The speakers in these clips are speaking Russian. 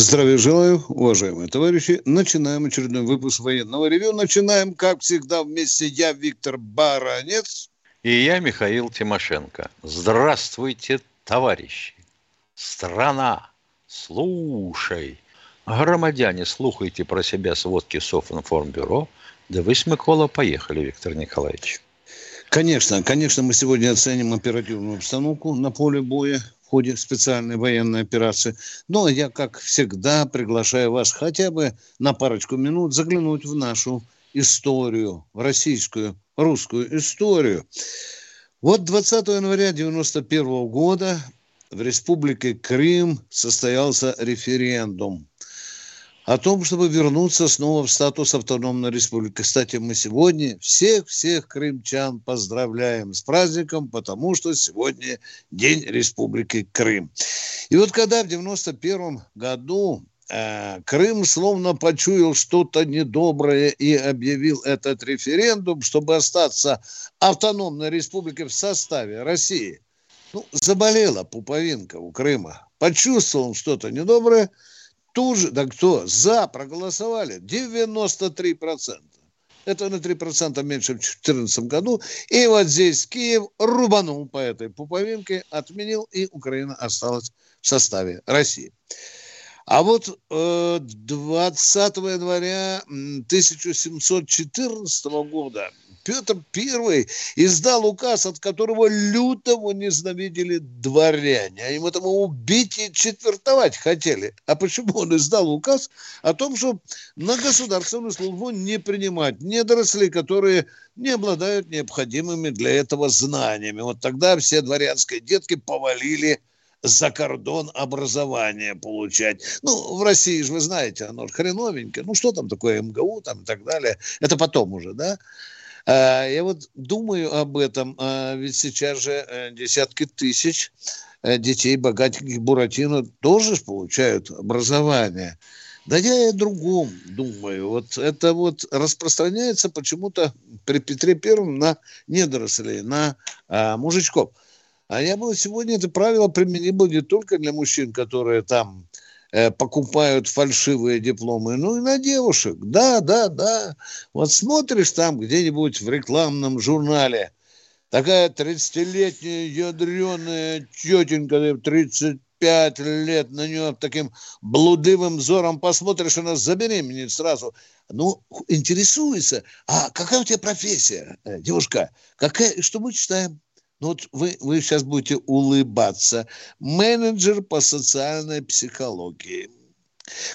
Здравия желаю, уважаемые товарищи. Начинаем очередной выпуск военного ревю. Начинаем, как всегда, вместе я, Виктор Баранец. И я, Михаил Тимошенко. Здравствуйте, товарищи. Страна, слушай. Громадяне, слухайте про себя сводки Софинформбюро. Да вы с Микола поехали, Виктор Николаевич. Конечно, конечно, мы сегодня оценим оперативную обстановку на поле боя в ходе специальной военной операции. Но я, как всегда, приглашаю вас хотя бы на парочку минут заглянуть в нашу историю, в российскую, русскую историю. Вот 20 января 1991 года в Республике Крым состоялся референдум о том, чтобы вернуться снова в статус автономной республики. Кстати, мы сегодня всех-всех крымчан поздравляем с праздником, потому что сегодня День Республики Крым. И вот когда в 91 году э, Крым словно почуял что-то недоброе и объявил этот референдум, чтобы остаться автономной республикой в составе России. Ну, заболела пуповинка у Крыма. Почувствовал что-то недоброе – тут же, да кто, за проголосовали 93%. Это на 3% меньше в 2014 году. И вот здесь Киев рубанул по этой пуповинке, отменил, и Украина осталась в составе России. А вот э, 20 января 1714 года Петр I издал указ, от которого лютого ненавидели дворяне. А им этому убить и четвертовать хотели. А почему он издал указ о том, что на государственную службу не принимать недорослей, которые не обладают необходимыми для этого знаниями. Вот тогда все дворянские детки повалили за кордон образование получать. Ну, в России же, вы знаете, оно хреновенькое. Ну, что там такое МГУ там и так далее. Это потом уже, да? А, я вот думаю об этом, а, ведь сейчас же э, десятки тысяч э, детей богатеньких Буратино тоже получают образование. Да я и о другом думаю. Вот это вот распространяется почему-то при Петре Первом на недорослей, на а, мужичков. А я бы сегодня это правило применимо не только для мужчин, которые там покупают фальшивые дипломы, ну и на девушек. Да, да, да. Вот смотришь там где-нибудь в рекламном журнале, такая 30-летняя ядреная тетенька, 35 лет, на нее таким блудливым взором посмотришь, она забеременеет сразу. Ну, интересуется, а какая у тебя профессия, э, девушка? Какая, что мы читаем? Ну вот вы, вы сейчас будете улыбаться. Менеджер по социальной психологии.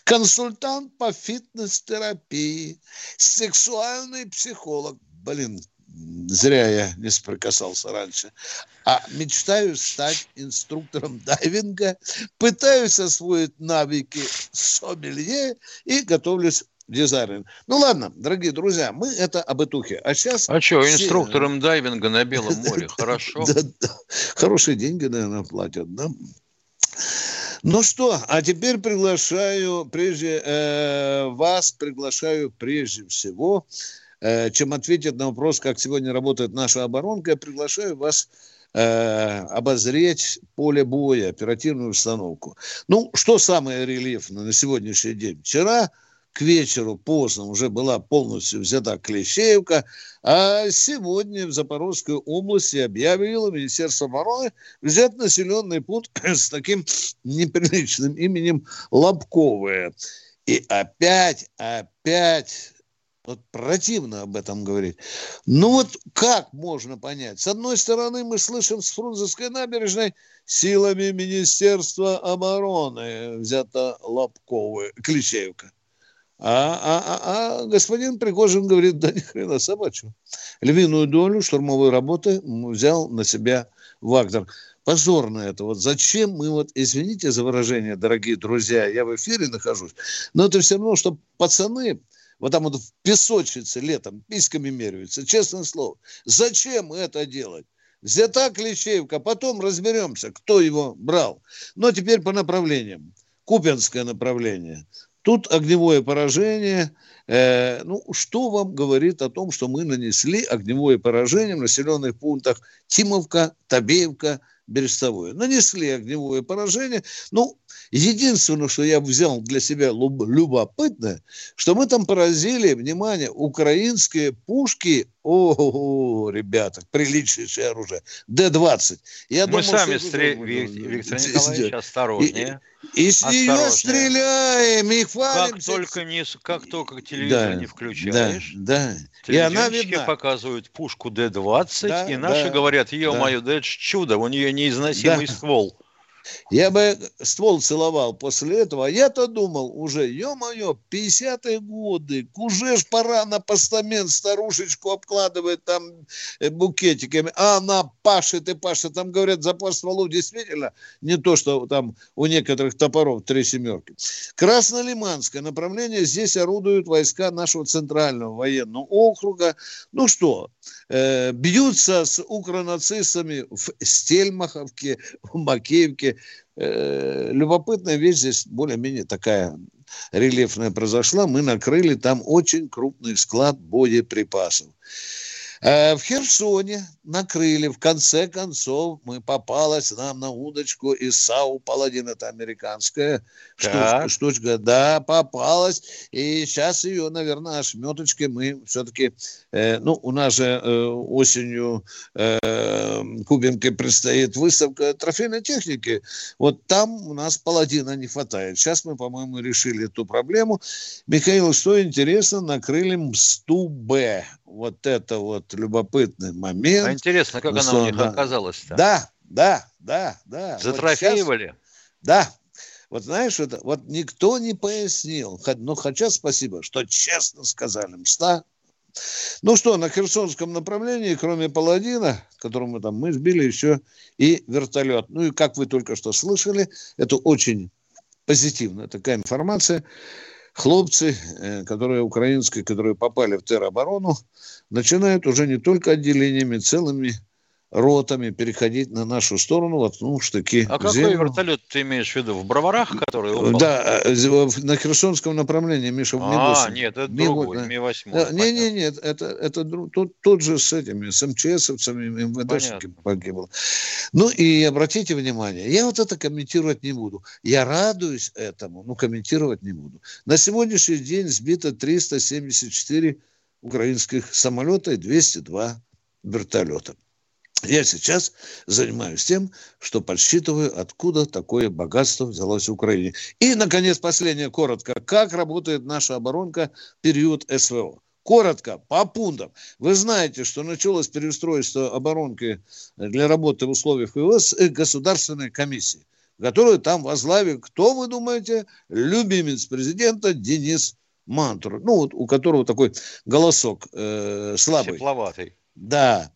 Консультант по фитнес-терапии. Сексуальный психолог. Блин, зря я не соприкасался раньше. А мечтаю стать инструктором дайвинга, пытаюсь освоить навыки сомелье и готовлюсь дизайнер. Ну ладно, дорогие друзья, мы это об этухе. А сейчас... А что, все... инструктором дайвинга на Белом море, хорошо? Хорошие деньги, наверное, платят, да? Ну что, а теперь приглашаю, прежде э, вас приглашаю прежде всего, э, чем ответить на вопрос, как сегодня работает наша оборонка, я приглашаю вас э, обозреть поле боя, оперативную установку. Ну, что самое рельефное на сегодняшний день? Вчера к вечеру поздно уже была полностью взята Клещеевка, а сегодня в Запорожской области объявило Министерство обороны взять населенный пункт с таким неприличным именем Лобковое. И опять, опять вот противно об этом говорить. Ну вот как можно понять? С одной стороны, мы слышим с Фрунзенской набережной силами Министерства обороны взята Лобковая, Клещеевка. А, а, а, а господин Пригожин говорит, да ни хрена собачьего. Львиную долю штурмовой работы взял на себя Вагнер. позорно это. Вот зачем мы вот, извините за выражение, дорогие друзья, я в эфире нахожусь, но это все равно, что пацаны вот там вот в песочнице летом письками меряются, честное слово. Зачем это делать? Взята Клещеевка, потом разберемся, кто его брал. Но теперь по направлениям. Купинское направление. Тут огневое поражение. Э, ну, что вам говорит о том, что мы нанесли огневое поражение в населенных пунктах Тимовка, Табеевка, Берестовое. Нанесли огневое поражение. Ну, единственное, что я взял для себя любопытное, что мы там поразили, внимание, украинские пушки, о, ребята, приличнейшее оружие, Д-20. Я мы думал, сами, стре... Виктор Николаевич, осторожнее. И, и с нее стреляем, и хвалим. Как только, не, как только телевизор да, не включаешь, да, да. и она видна. показывают пушку Д-20, да, и наши да, говорят, ё-моё, да. да это чудо, у нее неизносимый да. ствол. Я бы ствол целовал после этого. Я-то думал уже, ё-моё, 50-е годы, уже ж пора на постамент старушечку обкладывать там э, букетиками. А она пашет и пашет. Там, говорят, запас стволов действительно не то, что там у некоторых топоров три семерки. Краснолиманское направление. Здесь орудуют войска нашего центрального военного округа. Ну что, э, бьются с укронацистами в Стельмаховке, в Макеевке. Э, любопытная вещь здесь более-менее такая рельефная произошла. Мы накрыли там очень крупный склад боеприпасов. Э, в Херсоне накрыли, в конце концов, мы попалась нам на удочку из САУ «Паладин», это американская штучка, штучка, да, попалась, и сейчас ее, наверное, ошметочкой мы все-таки, э, ну, у нас же э, осенью э, Кубинке предстоит выставка трофейной техники, вот там у нас «Паладина» не хватает. Сейчас мы, по-моему, решили эту проблему. Михаил, что интересно, накрыли МСТУ-Б, вот это вот любопытный момент. А интересно, как она у них оказалась-то? Да, да, да, да. Затрофеивали? Вот да. Вот знаешь, это, вот никто не пояснил. Но хотя спасибо, что честно сказали. Мста. Ну что, на Херсонском направлении, кроме Паладина, которого мы там, мы сбили еще и вертолет. Ну и как вы только что слышали, это очень позитивная такая информация хлопцы, э, которые украинские, которые попали в тероборону, начинают уже не только отделениями, целыми ротами переходить на нашу сторону, воткнув штыки А какой землю. вертолет ты имеешь в виду? В Броварах, который упал? Да, э, на Херсонском направлении, Миша, в Ми-8. А, нет, это Ми другой, Ми-8. Не, не, нет, это, это тот, тот же с этими, с МЧСовцами, МВДшниками погибл. Ну и обратите внимание, я вот это комментировать не буду. Я радуюсь этому, но комментировать не буду. На сегодняшний день сбито 374 украинских самолета и 202 вертолета. Я сейчас занимаюсь тем, что подсчитываю, откуда такое богатство взялось в Украине. И, наконец, последнее, коротко. Как работает наша оборонка в период СВО? Коротко, по пунктам. Вы знаете, что началось переустройство оборонки для работы в условиях ВВС Государственной комиссии, которую там возглавил, кто, вы думаете, любимец президента Денис Мантур, ну, вот у которого такой голосок э, слабый. Тепловатый. Да.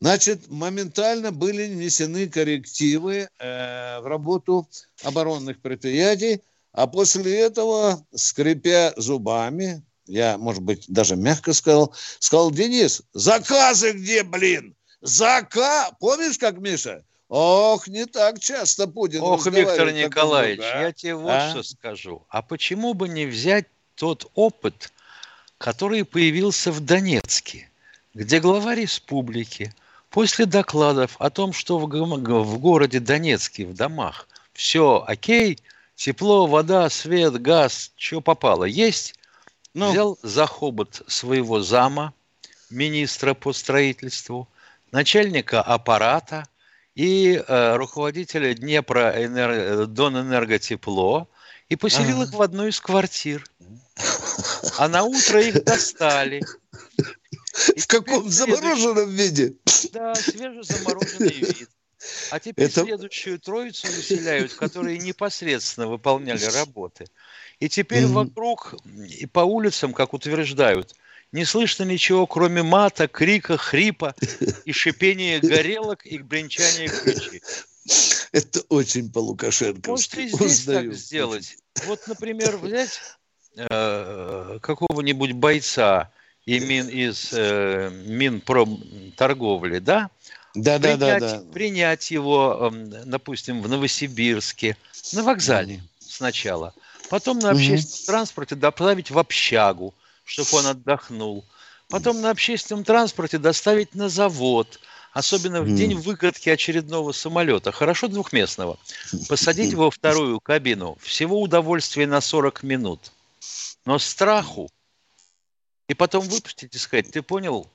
Значит, моментально были внесены коррективы э, в работу оборонных предприятий, а после этого, скрипя зубами, я, может быть, даже мягко сказал, сказал, Денис, заказы где, блин? Зака... Помнишь, как Миша? Ох, не так часто Путин Ох, Виктор Николаевич, друг, а? я тебе вот а? что скажу. А почему бы не взять тот опыт, который появился в Донецке? Где глава республики после докладов о том, что в, в городе Донецке в домах все окей, тепло, вода, свет, газ, что попало, есть, ну. взял за хобот своего зама, министра по строительству, начальника аппарата и э, руководителя Днепра энер... Донэнерготепло и поселил а. их в одну из квартир. А на утро их достали в каком замороженном виде? Да, свежезамороженный вид. А теперь Это... следующую троицу выселяют, которые непосредственно выполняли работы. И теперь mm-hmm. вокруг и по улицам, как утверждают, не слышно ничего, кроме мата, крика, хрипа и шипения горелок и бренчания ключей. Это очень по-лукашенковски. Может, и здесь Узнаю. так сделать. Вот, например, взять э, какого-нибудь бойца и мин, из э, Минпромторговли, да? Да, принять, да, да, да. Принять его, э, допустим, в Новосибирске, на вокзале сначала. Потом на общественном транспорте доставить в общагу, чтобы он отдохнул. Потом на общественном транспорте доставить на завод, особенно в день выкатки очередного самолета, хорошо двухместного, посадить его во вторую кабину, всего удовольствия на 40 минут. Но страху, и потом выпустить и сказать, ты понял,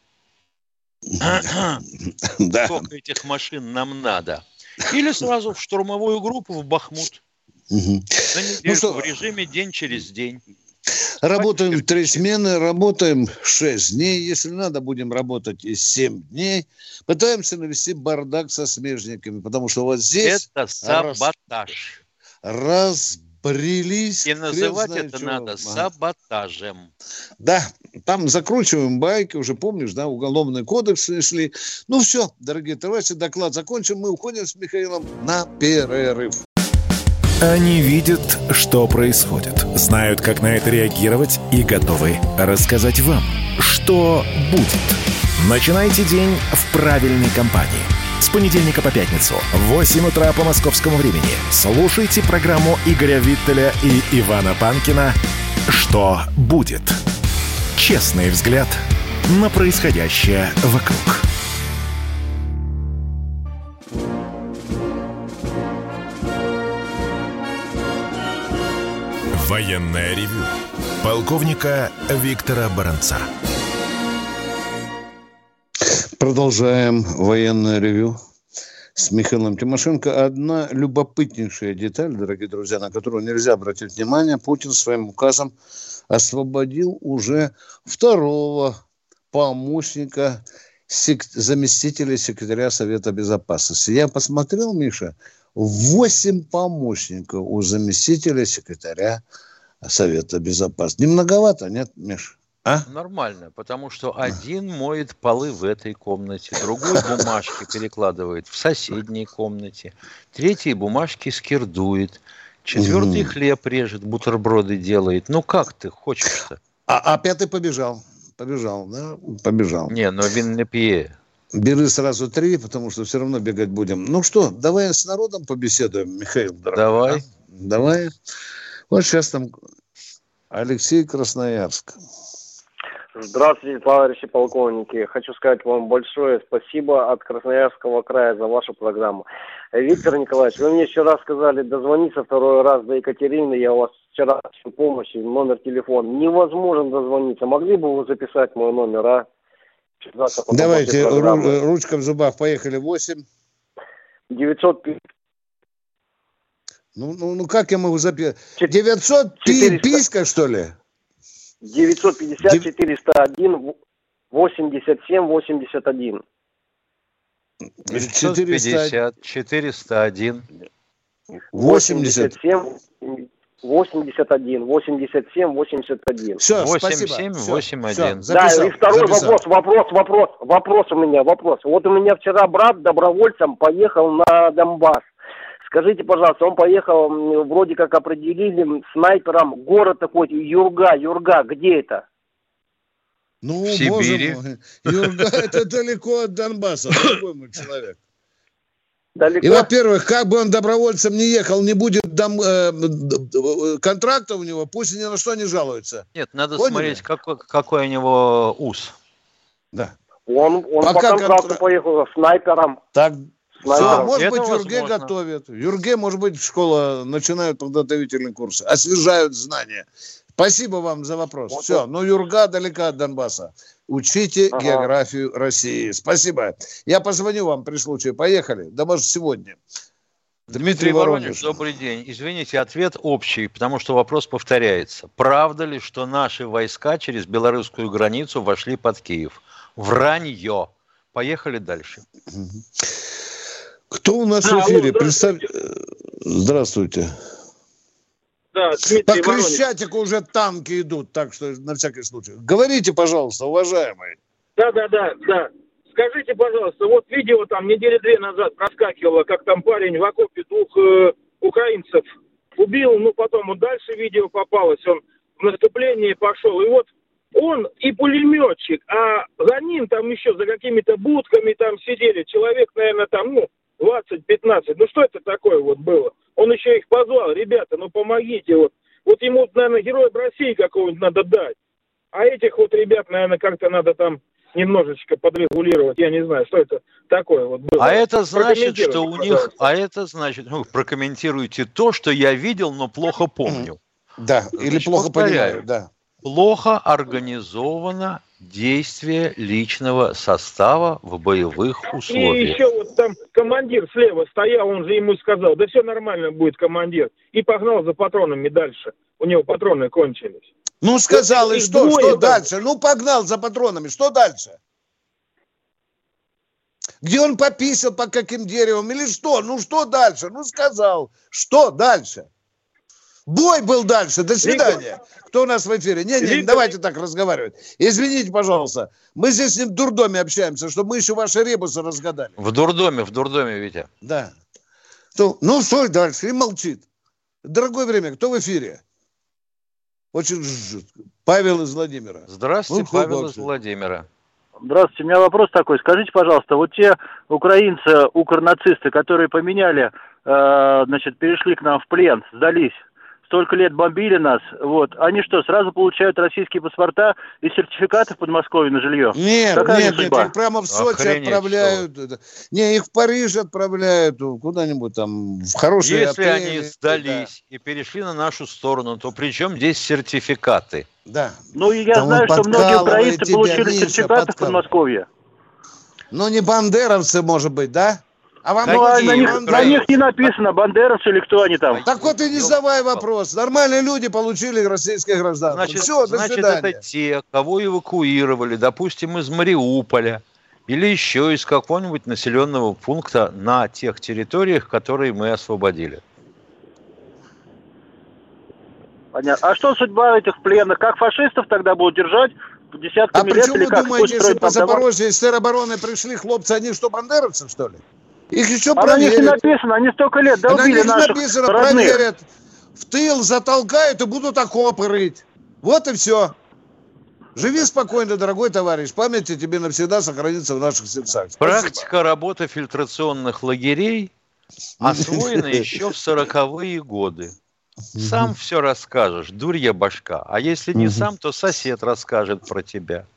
сколько этих машин нам надо. Или сразу в штурмовую группу в Бахмут. На недельку ну, в режиме день через день. Работаем в три смены, работаем 6 дней. Если надо, будем работать и 7 дней. Пытаемся навести бардак со смежниками, потому что вот здесь... Это саботаж. Раз, разбрелись. И называть это чего. надо саботажем. Да, там закручиваем байки, уже помнишь, да, уголовный кодекс шли. Ну все, дорогие товарищи, доклад закончим. Мы уходим с Михаилом на перерыв. Они видят, что происходит, знают, как на это реагировать и готовы рассказать вам, что будет. Начинайте день в правильной компании. С понедельника по пятницу в 8 утра по московскому времени слушайте программу Игоря Виттеля и Ивана Панкина «Что будет?». Честный взгляд на происходящее вокруг. Военная ревю. Полковника Виктора Баранца. Продолжаем военное ревю с Михаилом Тимошенко. Одна любопытнейшая деталь, дорогие друзья, на которую нельзя обратить внимание. Путин своим указом освободил уже второго помощника сек- заместителя секретаря Совета Безопасности. Я посмотрел, Миша, восемь помощников у заместителя секретаря Совета Безопасности. Не многовато, нет, Миша? А? Нормально, потому что один моет полы в этой комнате, другой бумажки перекладывает в соседней комнате, третий бумажки скирдует, четвертый хлеб режет, бутерброды делает. Ну как ты хочешь-то? А, а пятый побежал. Побежал, да? Побежал. Не, но вин не пье. Бери сразу три, потому что все равно бегать будем. Ну что, давай с народом побеседуем, Михаил. Дорогой. Давай. А? Давай. Вот сейчас там Алексей Красноярск. Здравствуйте, товарищи полковники. Хочу сказать вам большое спасибо от Красноярского края за вашу программу. Виктор Николаевич, вы мне вчера сказали дозвониться второй раз до Екатерины. Я у вас вчера помощи, номер телефона. Невозможно дозвониться. Могли бы вы записать мой номер, а? Давайте, ру- ручка в зубах. Поехали. 8. 900 ну, ну, ну как я могу записать? 900 писка, что ли? 950 401 87 81. 950 401 87 81, 87, 81. Все, 87, 81. да, и второй записал. вопрос, вопрос, вопрос, вопрос у меня, вопрос. Вот у меня вчера брат добровольцем поехал на Донбасс. Скажите, пожалуйста, он поехал, вроде как определили снайпером, город такой, Юрга, Юрга, где это? Ну, в Сибири. Мой. Юрга это далеко от Донбасса, другой мой человек. Далеко? И, во-первых, как бы он добровольцем не ехал, не будет дом, э, контракта у него, пусть ни на что не жалуется. Нет, надо Поняли? смотреть, какой, какой у него УС. Да. Он, он Пока по контракту контр... поехал снайпером. Так, все, может быть, Юрге возможно. готовят. Юрге, может быть, школа начинают подготовительный курс, освежают знания. Спасибо вам за вопрос. Вот Все, но Юрга далека от Донбасса. Учите ага. географию России. Спасибо. Я позвоню вам при случае. Поехали. Да, может, сегодня. Дмитрий, Дмитрий Воронеж, Воронеж, добрый день. Извините, ответ общий, потому что вопрос повторяется. Правда ли, что наши войска через белорусскую границу вошли под Киев? Вранье. Поехали дальше. Кто у нас да, в эфире? Алло, Представь... Здравствуйте. Да, Дмитрий По Крещатику уже танки идут, так что на всякий случай. Говорите, пожалуйста, уважаемый. Да, да, да, да. Скажите, пожалуйста, вот видео там недели две назад проскакивало, как там парень в окопе двух э, украинцев убил, ну потом вот дальше видео попалось, он в наступление пошел. И вот он и пулеметчик, а за ним там еще за какими-то будками там сидели человек, наверное, там, ну, 20-15. Ну что это такое вот было? Он еще их позвал, ребята, ну помогите, вот. Вот ему, наверное, героя России какого-нибудь надо дать. А этих вот ребят, наверное, как-то надо там немножечко подрегулировать. Я не знаю, что это такое вот было. А это значит, что у них... А это значит... Ну, прокомментируйте то, что я видел, но плохо помню. Да, Значит, или плохо повторяю, понимаю, да. Плохо организовано действие личного состава в боевых условиях. И еще вот там командир слева стоял, он же ему сказал, да все нормально будет, командир. И погнал за патронами дальше. У него патроны кончились. Ну, сказал, вот, и что, что там... дальше? Ну, погнал за патронами, что дальше? Где он пописал, по каким деревам, или что? Ну, что дальше? Ну, сказал, что дальше? Бой был дальше. До свидания. Кто у нас в эфире? Не, не, давайте так разговаривать. Извините, пожалуйста. Мы здесь с ним в дурдоме общаемся, чтобы мы еще ваши ребусы разгадали. В дурдоме, в дурдоме, Витя. Да. То, ну, что дальше? И молчит. Дорогое время, кто в эфире? Очень Павел из Владимира. Здравствуйте, ну, Павел из Владимира. Здравствуйте, у меня вопрос такой. Скажите, пожалуйста, вот те украинцы, укрнацисты, которые поменяли, э, значит, перешли к нам в плен, сдались, столько лет бомбили нас, вот, они что, сразу получают российские паспорта и сертификаты в Подмосковье на жилье? Нет, Какая нет, нет, их прямо в Сочи Охренеть, отправляют. Что? Не, их в Париж отправляют, куда-нибудь там, в хорошие Если отели. они сдались да. и перешли на нашу сторону, то при чем здесь сертификаты? Да. Ну, я там знаю, что многие украинцы получили Миша, сертификаты в Подмосковье. Ну, не бандеровцы, может быть, да? А вам ну, а на, них, на них не написано, бандеровцы или кто они там. Так вот и не задавай вопрос. Нормальные люди получили российское гражданство. Значит, Все, до значит свидания. это те, кого эвакуировали, допустим, из Мариуполя или еще из какого-нибудь населенного пункта на тех территориях, которые мы освободили. Понятно. А что судьба этих пленных? Как фашистов тогда будут держать? Десятками а лет или вы как? думаете, если по Запорожье из теробороны пришли хлопцы, они что, бандеровцы, что ли? Их еще а проверят. на них не написано, они столько лет долбили на них написано, родных. проверят. В тыл затолкают и будут окопы рыть. Вот и все. Живи спокойно, дорогой товарищ. Память о тебе навсегда сохранится в наших сердцах. Спасибо. Практика работы фильтрационных лагерей освоена еще в сороковые годы. Сам все расскажешь, дурья башка. А если не сам, то сосед расскажет про тебя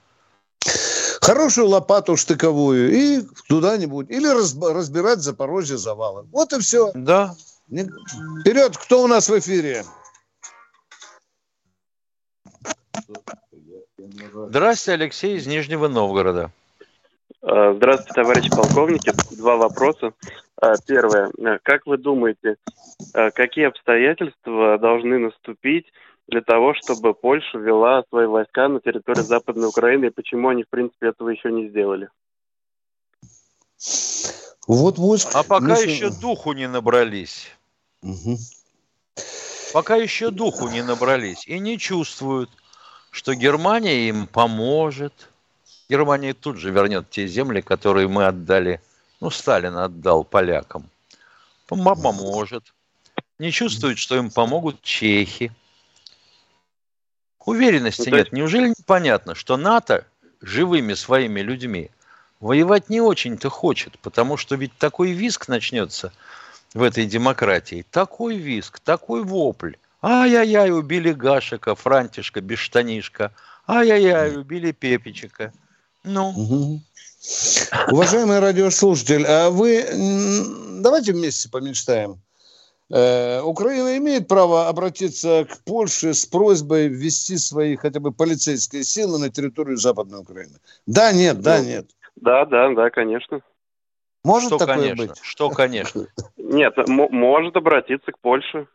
хорошую лопату штыковую и туда-нибудь. Или разбирать Запорожье завалы. Вот и все. Да. Вперед, кто у нас в эфире? Здравствуйте, Алексей из Нижнего Новгорода. А, здравствуйте, товарищи полковники. Два вопроса. А, первое. Как вы думаете, а, какие обстоятельства должны наступить, для того, чтобы Польша ввела свои войска на территорию Западной Украины, и почему они, в принципе, этого еще не сделали? Вот войск... А пока ну, еще духу не набрались. Угу. Пока еще духу не набрались и не чувствуют, что Германия им поможет. Германия тут же вернет те земли, которые мы отдали, ну, Сталин отдал полякам. Поможет. Не чувствуют, что им помогут чехи. Уверенности ну, нет. Неужели непонятно, что НАТО живыми своими людьми воевать не очень-то хочет, потому что ведь такой виск начнется в этой демократии, такой виск, такой вопль. Ай-яй-яй, убили Гашика, Франтишка, Бештанишка. Ай-яй-яй, убили Пепичика. Ну. Угу. Уважаемый радиослушатель, а вы давайте вместе помечтаем. Э, Украина имеет право обратиться к Польше с просьбой ввести свои хотя бы полицейские силы на территорию Западной Украины. Да, нет, да, ну, нет. Да, да, да, конечно. Может Что, такое конечно? быть? Что, конечно? Нет, может обратиться к Польше.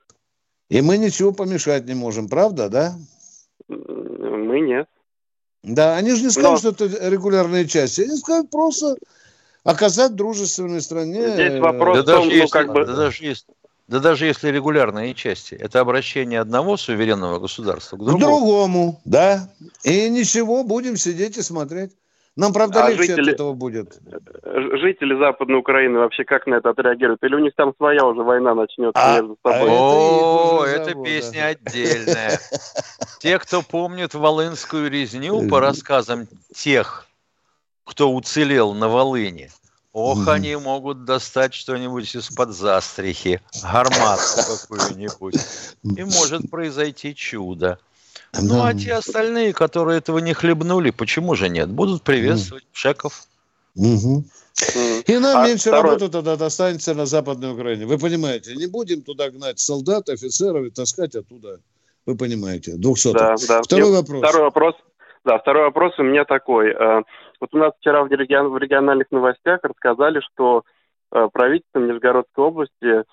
И мы ничего помешать не можем, правда, да? Мы нет. Да, они же не скажут, Но... что это регулярные части. Они скажут просто оказать дружественной стране. Здесь вопрос да в том, ну, как бы... Да даже есть да даже если регулярные части, это обращение одного суверенного государства к другому. К другому, да. И ничего, будем сидеть и смотреть. Нам, правда, а легче жители, от этого будет. Жители Западной Украины вообще как на это отреагируют? Или у них там своя уже война начнется а, между собой? А О, это, это песня отдельная. Те, кто помнит Волынскую резню по рассказам тех, кто уцелел на Волыне, ох, они могут достать что-нибудь из-под застрихи, гарматку какую-нибудь. И может произойти чудо. Ну, а те остальные, которые этого не хлебнули, почему же нет? Будут приветствовать Шеков. Угу. И нам а меньше второй... работы тогда достанется на Западной Украине. Вы понимаете, не будем туда гнать солдат, офицеров и таскать оттуда. Вы понимаете, 200. Да, да. Второй И вопрос. Второй вопрос. Да, второй вопрос у меня такой. Э, вот у нас вчера в, регион, в региональных новостях рассказали, что э, правительство Нижегородской области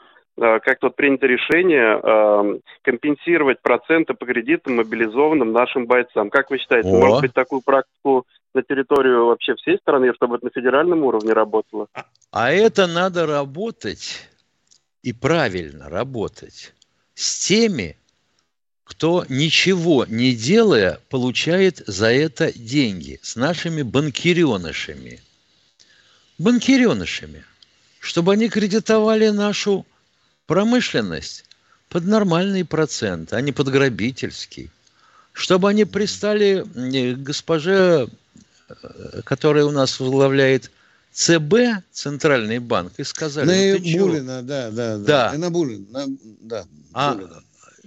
Э, как тут принято решение компенсировать проценты по кредитам мобилизованным нашим бойцам. Как вы считаете, О. может быть такую практику на территорию вообще всей страны, чтобы это на федеральном уровне работало? А, а это надо работать и правильно работать с теми, кто ничего не делая получает за это деньги, с нашими банкиренышами. Банкиренышами, чтобы они кредитовали нашу промышленность под нормальный процент, а не под грабительский. Чтобы они пристали к госпоже, э, которая у нас возглавляет ЦБ, Центральный банк, и сказали... На ну, Булина, да, да, да. да. На Булин, на, да. А, Булина.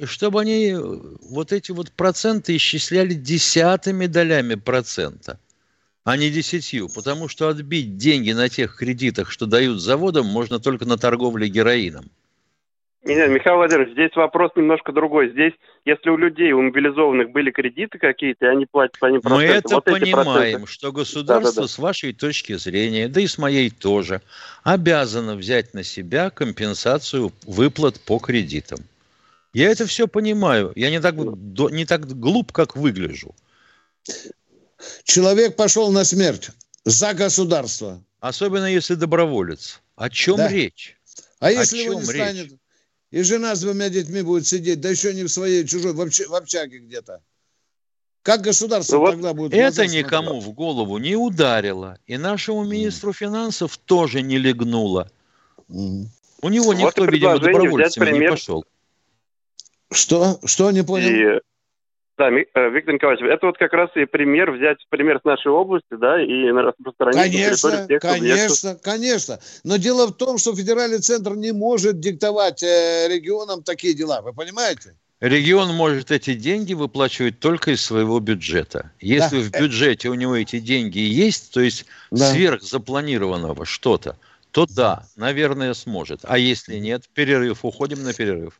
Чтобы они вот эти вот проценты исчисляли десятыми долями процента, а не десятью, потому что отбить деньги на тех кредитах, что дают заводам, можно только на торговле героином. Нет, Михаил Владимирович, здесь вопрос немножко другой. Здесь, если у людей, у мобилизованных были кредиты какие-то, и они платят по ним проценты. Мы это вот понимаем, что государство, да, да, да. с вашей точки зрения, да и с моей тоже, обязано взять на себя компенсацию выплат по кредитам. Я это все понимаю. Я не так, не так глуп, как выгляжу. Человек пошел на смерть за государство. Особенно если доброволец. О чем да. речь? А если его не станет? Речь? И жена с двумя детьми будет сидеть, да еще не в своей чужой, в, общ, в общаге где-то. Как государство ну, тогда будет? Это никому в голову не ударило. И нашему министру mm. финансов тоже не легнуло. Mm. У него никто, вот видимо, добровольцами не пошел. Что? Что не понял? И да, э, Виктор Николаевич, это вот как раз и пример, взять пример с нашей области, да, и распространить конечно, тех Конечно, объектов. конечно. Но дело в том, что федеральный центр не может диктовать э, регионам такие дела, вы понимаете? Регион может эти деньги выплачивать только из своего бюджета. Если да. в бюджете у него эти деньги есть, то есть да. сверх запланированного что-то, то да, наверное, сможет. А если нет, перерыв, уходим на перерыв.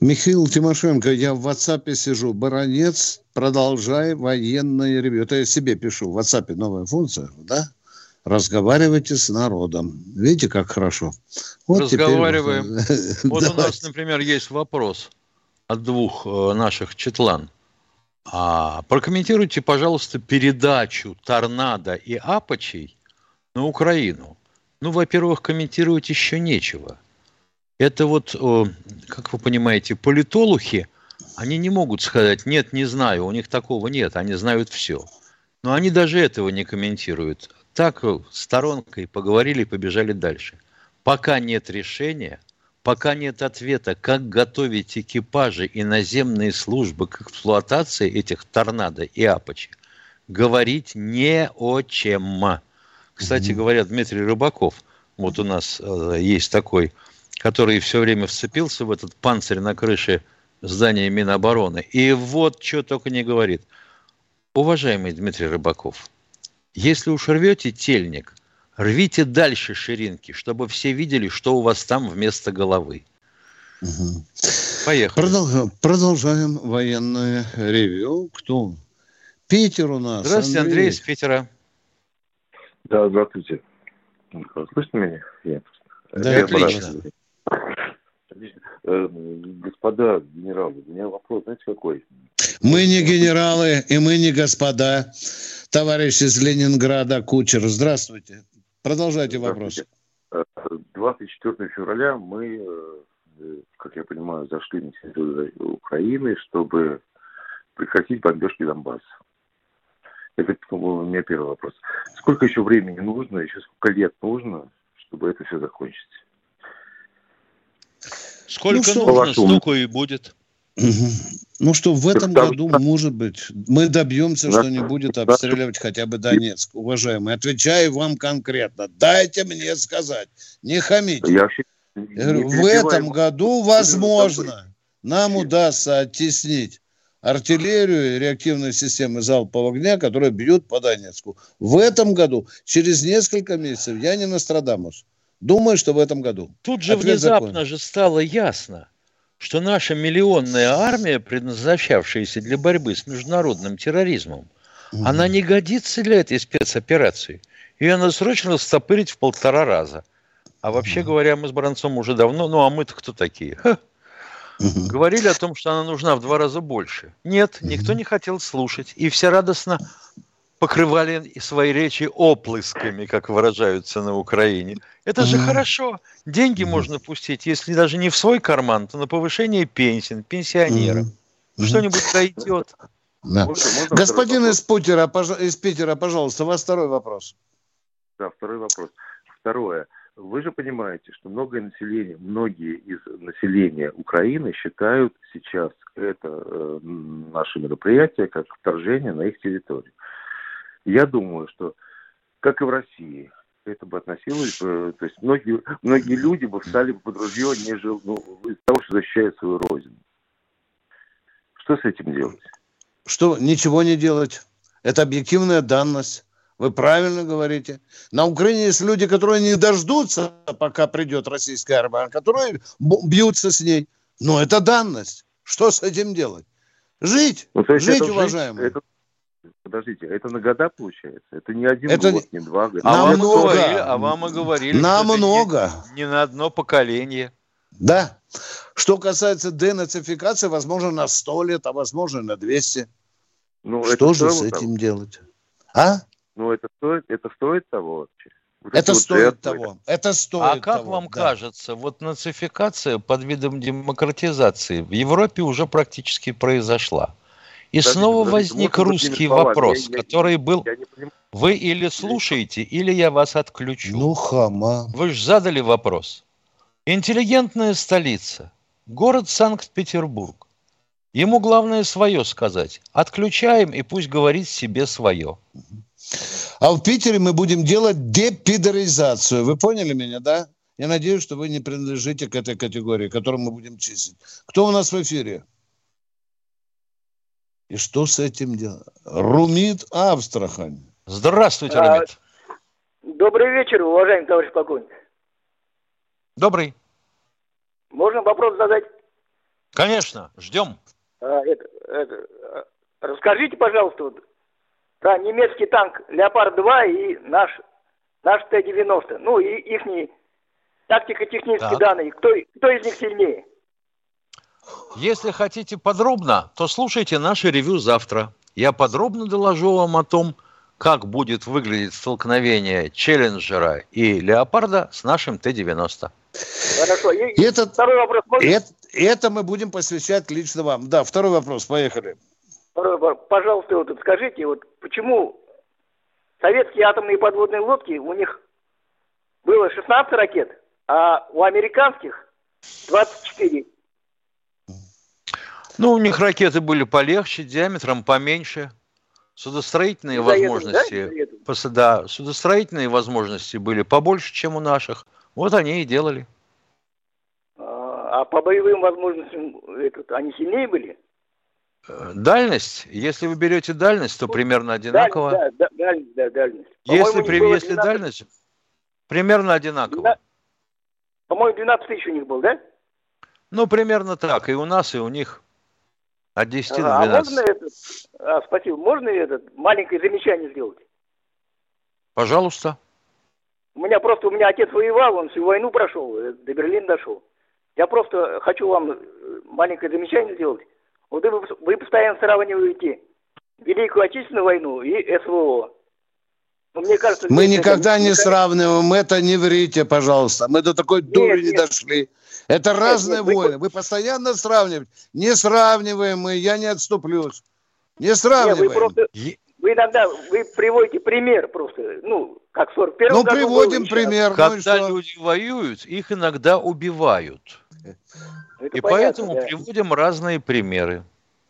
Михаил Тимошенко, я в WhatsApp сижу. Баронец, продолжай военное ревью. Это я себе пишу. В WhatsApp новая функция, да? Разговаривайте с народом. Видите, как хорошо. Вот Разговариваем. Теперь... Вот у нас, например, есть вопрос от двух э, наших четлан. А, прокомментируйте, пожалуйста, передачу торнадо и апачей на Украину. Ну, во-первых, комментировать еще нечего. Это вот, как вы понимаете, политологи, они не могут сказать, нет, не знаю, у них такого нет, они знают все. Но они даже этого не комментируют. Так сторонкой поговорили и побежали дальше. Пока нет решения, пока нет ответа, как готовить экипажи и наземные службы к эксплуатации этих торнадо и апачи, говорить не о чем. Кстати говоря, Дмитрий Рыбаков, вот у нас э, есть такой который все время вцепился в этот панцирь на крыше здания Минобороны. И вот что только не говорит. Уважаемый Дмитрий Рыбаков, если уж рвете тельник, рвите дальше ширинки, чтобы все видели, что у вас там вместо головы. Угу. Поехали. Продолжаем, продолжаем военное ревю. Кто? Питер у нас. Здравствуйте, Андрей, Андрей из Питера. Да, здравствуйте. Слышите меня? Я... Да, отлично. Э, господа генералы, у меня вопрос, знаете, какой? Мы не генералы, и мы не господа. Товарищ из Ленинграда Кучер, здравствуйте. Продолжайте вопрос. 24 э, февраля мы, э, как я понимаю, зашли на территорию Украины, чтобы прекратить бомбежки Донбасса. Это у меня первый вопрос. Сколько еще времени нужно, еще сколько лет нужно, чтобы это все закончить? Сколько ну, нужно, столько и будет. Ну что, в этом году, может быть, мы добьемся, что не будет обстреливать хотя бы Донецк. Уважаемый, отвечаю вам конкретно. Дайте мне сказать. Не хамите. Я говорю, в этом году, возможно, нам удастся оттеснить артиллерию и реактивные системы залпового огня, которые бьют по Донецку. В этом году, через несколько месяцев, я не Нострадамус. Думаю, что в этом году. Тут же Ответ внезапно закон. же стало ясно, что наша миллионная армия, предназначавшаяся для борьбы с международным терроризмом, угу. она не годится для этой спецоперации. Ее надо срочно стопырить в полтора раза. А вообще угу. говоря, мы с Бронцом уже давно, ну а мы-то кто такие? Ха. Угу. Говорили о том, что она нужна в два раза больше. Нет, угу. никто не хотел слушать. И все радостно покрывали свои речи оплысками, как выражаются на Украине. Это же хорошо. Деньги можно пустить, если даже не в свой карман, то на повышение пенсий, пенсионерам. Что-нибудь пройдет. Да. Можно, можно Господин из Питера, из Питера, пожалуйста, у вас второй вопрос. Да, второй вопрос. Второе. Вы же понимаете, что многое население, многие из населения Украины считают сейчас это э, наше мероприятие как вторжение на их территорию. Я думаю, что, как и в России, это бы относилось бы, то есть многие, многие люди бы встали бы под ружье, не жил, ну, из того, что защищает свою родину. Что с этим делать? Что, ничего не делать. Это объективная данность. Вы правильно говорите. На Украине есть люди, которые не дождутся, пока придет российская армия, а которые бьются с ней. Но это данность. Что с этим делать? Жить, ну, жить, уважаемые. это Подождите, это на года получается? Это не один это... год, не два года. А, вам говорили, а вам и говорили, Намного. Не, не на одно поколение. Да. Что касается денацификации, возможно, на 100 лет, а возможно, на 200. Ну, Что же с этим того? делать? А? Ну, это стоит, это стоит того вообще? Вот это, это стоит вот того. Это стоит А как того, вам да. кажется, вот нацификация под видом демократизации в Европе уже практически произошла? И подождите, снова подождите, возник русский вопрос, я, который был... Я Вы или слушаете, или я вас отключу. Ну, хама. Вы же задали вопрос. Интеллигентная столица. Город Санкт-Петербург. Ему главное свое сказать. Отключаем, и пусть говорит себе свое. А в Питере мы будем делать депидоризацию. Вы поняли меня, да? Я надеюсь, что вы не принадлежите к этой категории, которую мы будем чистить. Кто у нас в эфире? И что с этим делать? Румит Австрахань. Здравствуйте, а, Румит. Добрый вечер, уважаемый товарищ полковник. Добрый. Можно вопрос задать? Конечно, ждем. А, это, это, а, расскажите, пожалуйста, вот, про немецкий танк «Леопард-2» и наш, наш Т-90. Ну, и их тактико-технические данные. Кто, кто из них сильнее? Если хотите подробно, то слушайте наше ревю завтра. Я подробно доложу вам о том, как будет выглядеть столкновение Челленджера и Леопарда с нашим Т-90. Хорошо. И, этот, второй вопрос. Это, это мы будем посвящать лично вам. Да, второй вопрос. Поехали. Пожалуйста, вот скажите, вот почему советские атомные подводные лодки, у них было 16 ракет, а у американских 24. Ну, у них ракеты были полегче, диаметром поменьше. Судостроительные возможности, да? да, судостроительные возможности были побольше, чем у наших. Вот они и делали. А, а по боевым возможностям этот, они сильнее были? Э, дальность, если вы берете дальность, то примерно одинаково. Дальность, да, дальность, да, дальность. Если, при, если 12... дальность, примерно одинаково. 12... По-моему, 12 тысяч у них был, да? Ну, примерно так. И у нас, и у них. От 10 до 12. А можно этот, а, спасибо, можно этот маленькое замечание сделать? Пожалуйста. У меня просто, у меня отец воевал, он всю войну прошел, э, до Берлина дошел. Я просто хочу вам э, маленькое замечание сделать. Вот вы, вы постоянно сравниваете Великую Отечественную войну и СВО. Но мне кажется, мы никогда это... не сравниваем, это не врите, пожалуйста. Мы до такой нет, дури не дошли. Это нет, разные нет, войны. Вы... вы постоянно сравниваете. Не сравниваем мы, я не отступлюсь. Не сравниваем. Нет, вы, просто, вы иногда вы приводите пример просто. Ну, как 41 Ну, приводим пример. Когда ну, люди воюют, их иногда убивают. Это и понятно, поэтому да. приводим разные примеры.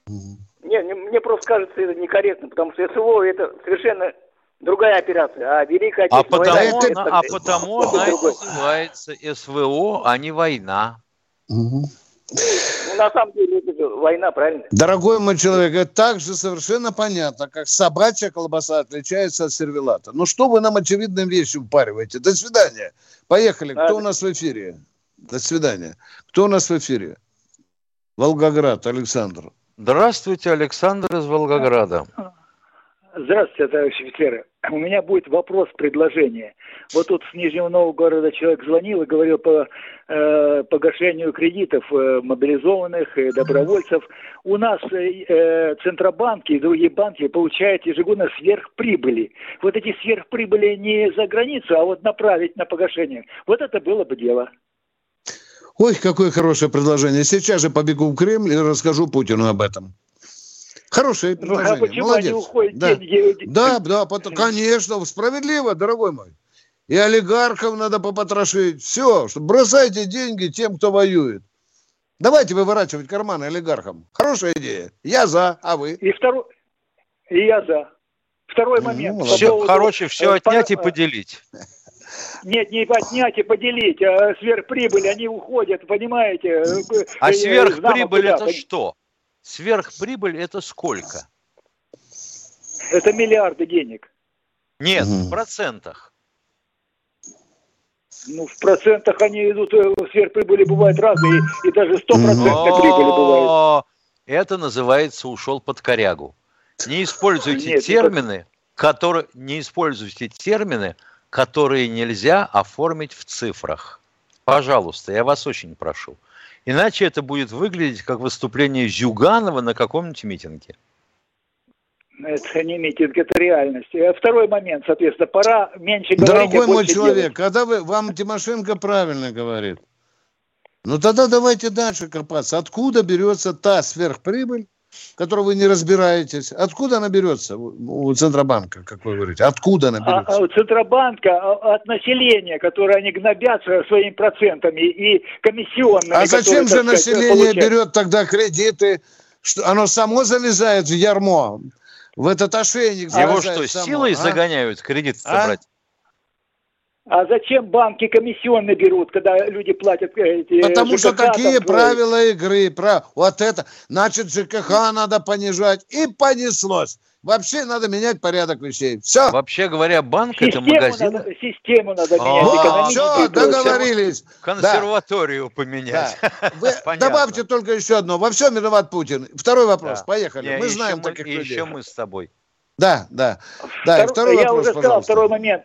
Не, мне просто кажется это некорректно, потому что СВО это совершенно другая операция, а Великая а потому, война, это, а потому она и называется СВО, а не война. Угу. Ну, на самом деле, это же война, правильно? Дорогой мой человек, это так же совершенно понятно, как собачья колбаса отличается от сервелата. Ну, что вы нам очевидным вещи упариваете? До свидания. Поехали. Кто у нас в эфире? До свидания. Кто у нас в эфире? Волгоград, Александр. Здравствуйте, Александр из Волгограда. Здравствуйте, товарищи офицеры. У меня будет вопрос, предложение. Вот тут с Нижнего Новгорода человек звонил и говорил по э, погашению кредитов э, мобилизованных, э, добровольцев. У нас э, э, Центробанки и другие банки получают ежегодно сверхприбыли. Вот эти сверхприбыли не за границу, а вот направить на погашение. Вот это было бы дело. Ой, какое хорошее предложение. Сейчас же побегу в Кремль и расскажу Путину об этом. Хорошее предложение. Ну, а почему Молодец. они уходят да. деньги? Да, да, потом, конечно, справедливо, дорогой мой. И олигархов надо попотрошить. Все, что бросайте деньги тем, кто воюет. Давайте выворачивать карманы олигархам. Хорошая идея. Я за, а вы? И второй, и я за. Второй момент. Ну, все, короче, все отнять по... и поделить. Нет, не отнять и поделить, а сверхприбыль, они уходят, понимаете? А сверхприбыль это что? Сверхприбыль это сколько? Это миллиарды денег. Нет, угу. в процентах. Ну, в процентах они идут, э, сверхприбыли бывают разные, и даже стопроцентной прибыли бывает. Это называется ушел под корягу. Не используйте Нет, термины, это... которые не используйте термины, которые нельзя оформить в цифрах. Пожалуйста, я вас очень прошу. Иначе это будет выглядеть как выступление Зюганова на каком-нибудь митинге. Это не митинг, это реальность. А второй момент, соответственно, пора меньше говорить, Дорогой мой человек, делать. когда вы, вам Тимошенко правильно говорит, ну тогда давайте дальше копаться. Откуда берется та сверхприбыль, которой вы не разбираетесь. Откуда она берется у Центробанка, как вы говорите? Откуда она берется? А, а у Центробанка а, от населения, которое они гнобятся своими процентами и комиссионными. А зачем которые, же население получают? берет тогда кредиты? Что оно само залезает в ярмо, в этот ошейник. Его что, само, силой а? загоняют кредит а? собрать? А зачем банки комиссионные берут, когда люди платят э, эти Потому ЖКХ, что такие там, правила игры. Про... Вот это. Значит, ЖКХ надо понижать. И понеслось. Вообще надо менять порядок вещей. Все. Вообще говоря, банк систему это магазин. Надо, систему надо менять. Все, договорились. Консерваторию да. поменять. Да. Вы добавьте только еще одно. Во всем виноват Путин. Второй вопрос. Да. Поехали. Не, мы знаем таких мы, людей. Еще мы с тобой. Да, да. да второй, второй я вопрос, уже сказал, пожалуйста. второй момент.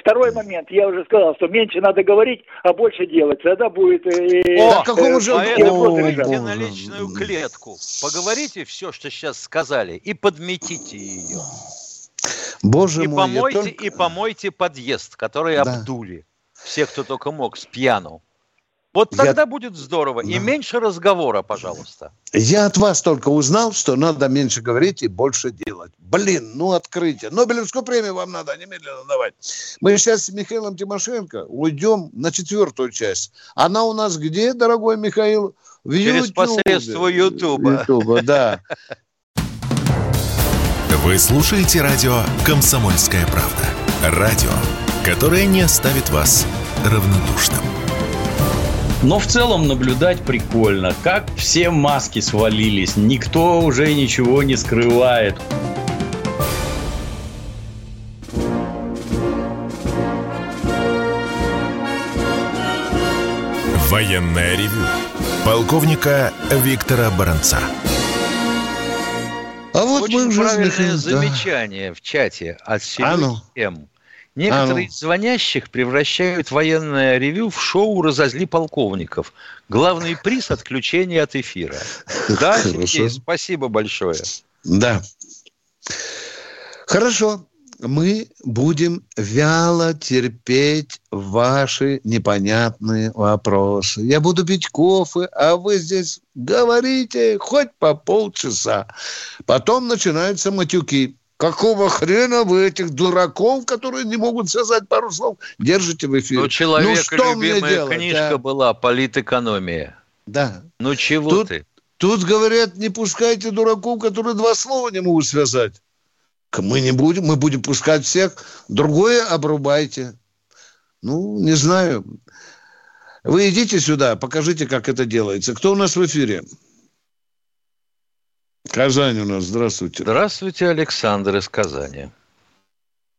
Второй момент, я уже сказал, что меньше надо говорить, а больше делать. Тогда будет... Э, О, э, какому же... Поэтому выйдите на личную клетку, поговорите все, что сейчас сказали, и подметите ее. Боже и мой, помойте, только... И помойте подъезд, который да. обдули. Все, кто только мог, с пьяну. Вот тогда я... будет здорово. И меньше разговора, пожалуйста. Я от вас только узнал, что надо меньше говорить и больше делать. Блин, ну открытие. Нобелевскую премию вам надо немедленно давать. Мы сейчас с Михаилом Тимошенко уйдем на четвертую часть. Она у нас где, дорогой Михаил? В Через YouTube. посредство Ютуба. Ютуба, да. Вы слушаете радио «Комсомольская правда». Радио, которое не оставит вас равнодушным. Но в целом наблюдать прикольно, как все маски свалились, никто уже ничего не скрывает. Военная ревю. Полковника Виктора Баранца. А вот Очень мы уже правильное замечание да. в чате от Сергея а ну. М. Некоторые а ну. звонящих превращают военное ревю в шоу «Разозли полковников». Главный приз – отключение от эфира. Да, Сергей, спасибо большое. Да. Хорошо. Мы будем вяло терпеть ваши непонятные вопросы. Я буду пить кофе, а вы здесь говорите хоть по полчаса. Потом начинаются матюки. Какого хрена вы этих дураков, которые не могут связать пару слов, держите в эфире? Ну, человека ну, что любимая мне делать, книжка а? была «Политэкономия». Да. Ну, чего тут, ты? Тут говорят, не пускайте дураков, которые два слова не могут связать. Мы не будем, мы будем пускать всех. Другое обрубайте. Ну, не знаю. Вы идите сюда, покажите, как это делается. Кто у нас в эфире? Казань у нас, здравствуйте. Здравствуйте, Александр из Казани.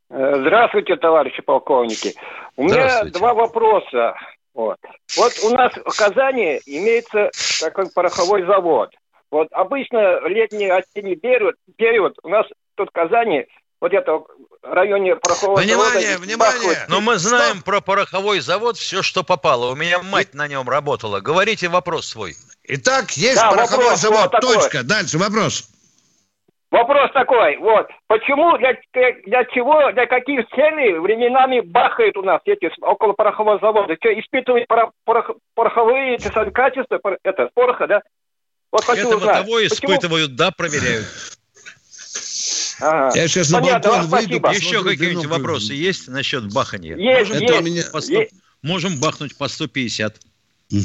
Э, здравствуйте, товарищи полковники. У меня два вопроса. Вот. вот у нас в Казани имеется такой пороховой завод. Вот обычно летний осенний период, период у нас тут в Казани вот это в районе порохового внимание, завода... Внимание, внимание! Но мы знаем Стоп. про пороховой завод все, что попало. У меня мать на нем работала. Говорите вопрос свой. Итак, есть да, пороховой вопрос, завод. Вот Точка. Такой. Дальше вопрос. Вопрос такой, вот, почему, для, для чего, для каких целей временами бахают у нас эти около порохового завода? Что, испытывают порох, порох, пороховые эти качества, это, пороха, да? Вот хочу это узнать. того испытывают, да, проверяют. Ага. Я сейчас Понятно, на балкон выйду. Еще какие-нибудь вопросы есть насчет бахания? Есть, Можем есть, меня... по 100... есть. Можем бахнуть по 150. Угу.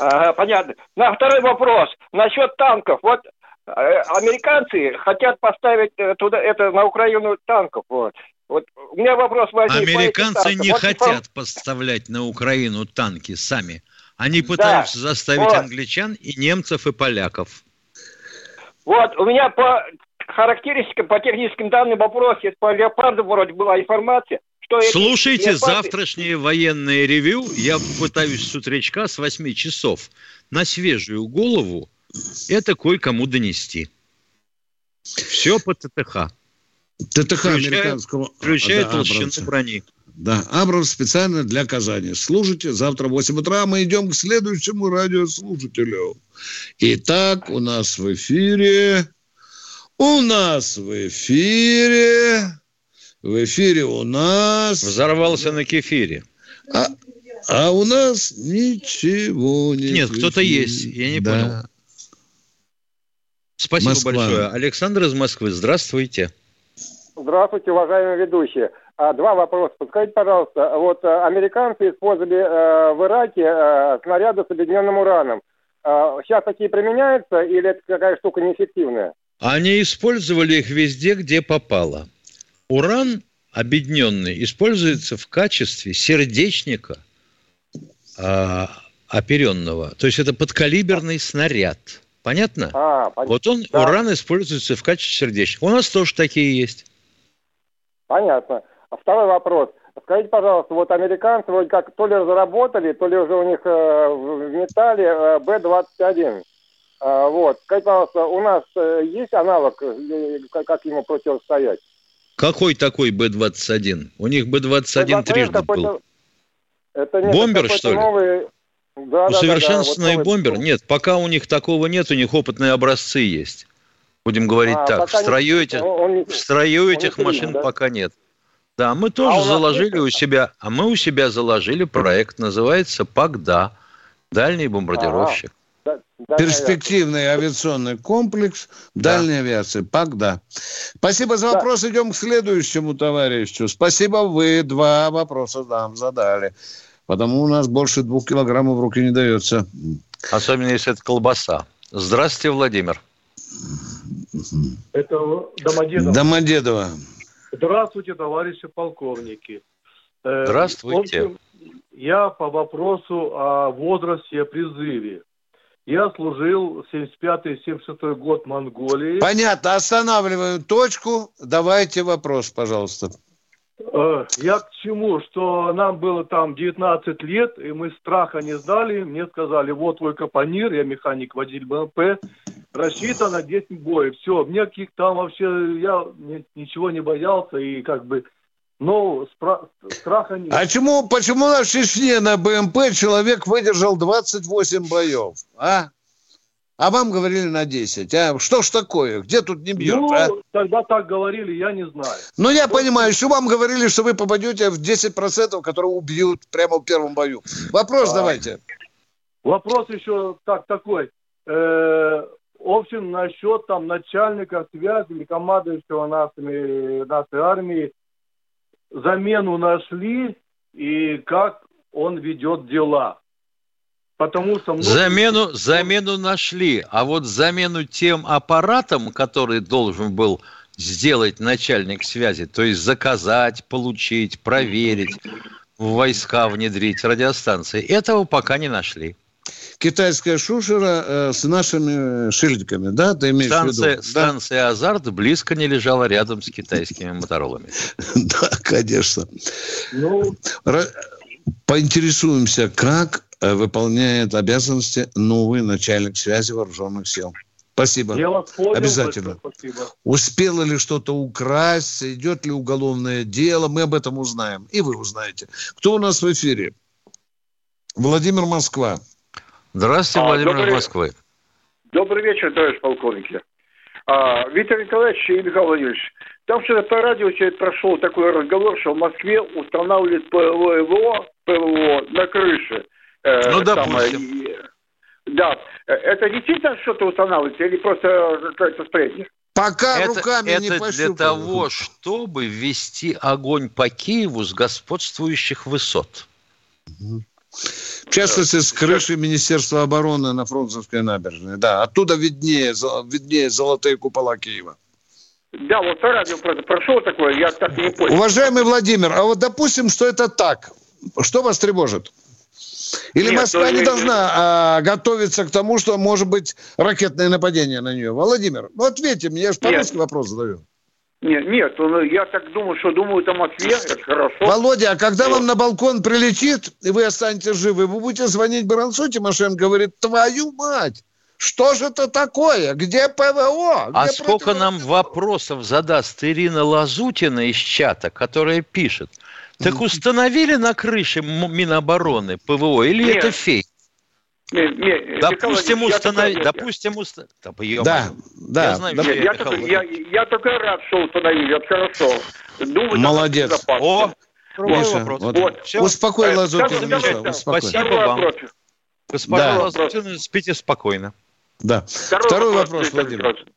Ага, понятно. На второй вопрос. Насчет танков. Вот э, американцы хотят поставить э, туда это на Украину танков. Вот. Вот у меня вопрос возник. Американцы не вот хотят информ... поставлять на Украину танки сами. Они пытаются да. заставить вот. англичан и немцев и поляков. Вот, у меня по характеристикам, по техническим данным вопрос, есть по леопарду вроде была информация, что... Слушайте завтрашнее военное ревю. Я пытаюсь с утречка с 8 часов на свежую голову это кое-кому донести. Все по ТТХ. ТТХ включая, американского... Включая да, толщину Абрамса. брони. Да, Абрамс специально для Казани. Слушайте, завтра в 8 утра мы идем к следующему радиослушателю. Итак, у нас в эфире... У нас в эфире... В эфире у нас... Взорвался на кефире. А, а у нас ничего нет. Нет, кто-то есть, я не да. понял. Спасибо Москва. большое. Александр из Москвы, здравствуйте. Здравствуйте, уважаемые ведущие. А, два вопроса. Подскажите, пожалуйста, вот э, американцы использовали э, в Ираке э, снаряды с объединенным ураном. Э, сейчас такие применяются или это какая штука неэффективная? Они использовали их везде, где попало. Уран объединенный используется в качестве сердечника э, оперенного. То есть это подкалиберный снаряд. Понятно? А, понятно. Вот он, да. уран используется в качестве сердечника. У нас тоже такие есть. Понятно. А второй вопрос. Скажите, пожалуйста, вот американцы вроде как то ли заработали, то ли уже у них э, в металле э, Б-21. А, вот. Скажите, пожалуйста, у нас э, есть аналог, э, как ему противостоять? Какой такой Б-21? У них Б-21 трижды был. Это нет, Бомбер, что ли? Новый... Да, Усовершенствованный да, да, вот бомбер? Новый... Нет, пока у них такого нет, у них опытные образцы есть. Будем говорить а, так. В строю не... этих, он, в строю этих не машин да? пока нет. Да, мы тоже а заложили у себя, а мы у себя заложили проект, называется ПАКДА, дальний бомбардировщик. Перспективный авиационный комплекс да. дальней авиации. ПАК, да. Спасибо за вопрос. Да. Идем к следующему товарищу. Спасибо, вы два вопроса нам задали. Потому у нас больше двух килограммов в руки не дается. Особенно, если это колбаса. Здравствуйте, Владимир. Это Домодедово. Домодедово. Здравствуйте, товарищи полковники. Э, Здравствуйте. общем, я по вопросу о возрасте призыве. Я служил 75-76 год в Монголии. Понятно. Останавливаем точку. Давайте вопрос, пожалуйста. Э, я к чему? Что нам было там 19 лет, и мы страха не знали. Мне сказали, вот твой капонир, я механик, водитель БМП, рассчитан на 10 боев. Все, мне каких там вообще, я ничего не боялся, и как бы Ну, спра- страха нет. А чему, почему на Чечне на БМП человек выдержал 28 боев, а? А вам говорили на 10. А что ж такое? Где тут не бьет, ну, а? тогда так говорили, я не знаю. Ну, я понимаю, что вам говорили, что вы попадете в 10%, которые убьют прямо в первом бою. Вопрос А. давайте. Вопрос еще так такой. Э, в общем, насчет там начальника связи или командующего нашими, нашей армии замену нашли и как он ведет дела. Потому что... многие- Замену, замену нашли, а вот замену тем аппаратом, который должен был сделать начальник связи, то есть заказать, получить, проверить, в войска внедрить радиостанции, этого пока не нашли. Китайская шушера э, с нашими шильдиками, да? Ты имеешь в Станция, виду? Да? станция «Азарт» близко не лежала рядом с китайскими моторолами. Да, конечно. Ну, Поинтересуемся, как э, выполняет обязанности новый начальник связи вооруженных сил. Спасибо. вас понял. Обязательно. Спасибо. Успела ли что-то украсть, идет ли уголовное дело, мы об этом узнаем. И вы узнаете. Кто у нас в эфире? Владимир Москва. Здравствуйте, А, Владимир добрый- из Москвы. Добрый вечер, товарищ полковники. А, Виктор Николаевич и Михаил Владимирович, там что-то по радио сегодня прошел такой разговор, что в Москве устанавливают ПВО, ПВО на крыше. Э, Ну, допустим. и- да. Э, Это действительно что-то устанавливается или просто какая-то справедливость? Пока это, руками это не для пощупаю. того, чтобы ввести огонь по Киеву с господствующих высот. В частности, с крыши Министерства обороны на Фрунзенской набережной. Да, оттуда виднее, виднее золотые купола Киева. Да, вот по радио прошел такое, я так и не понял. Уважаемый Владимир, а вот допустим, что это так. Что вас тревожит? Или Нет, Москва ну, не я- должна а, готовиться к тому, что может быть ракетное нападение на нее? Владимир, ну ответьте мне, я же по-русски вопрос задаю. Нет, нет, я так думаю, что думают о Москве, это хорошо. Володя, а когда вам на балкон прилетит, и вы останетесь живы, вы будете звонить Баранцу, Тимошенко говорит, твою мать, что же это такое? Где ПВО? А Где сколько нам вопросов задаст Ирина Лазутина из чата, которая пишет, так установили на крыше Минобороны ПВО или Нет. это фейк? Допустим, только- Допустим, уста- Да, Да. Я знаю, да. что Я, я, я Михаил только, я, я только рад, что установили, это хорошо. Думаю, Молодец. О, Миша, вопрос. вот Вот. Успокой Э, Лазутина, Миша, успокой. Спасибо вам. вопрос. Госпожа Да. Лазутина, спите спокойно. Да. Второй, Второй вопрос, Виктор Владимир. Николаевич.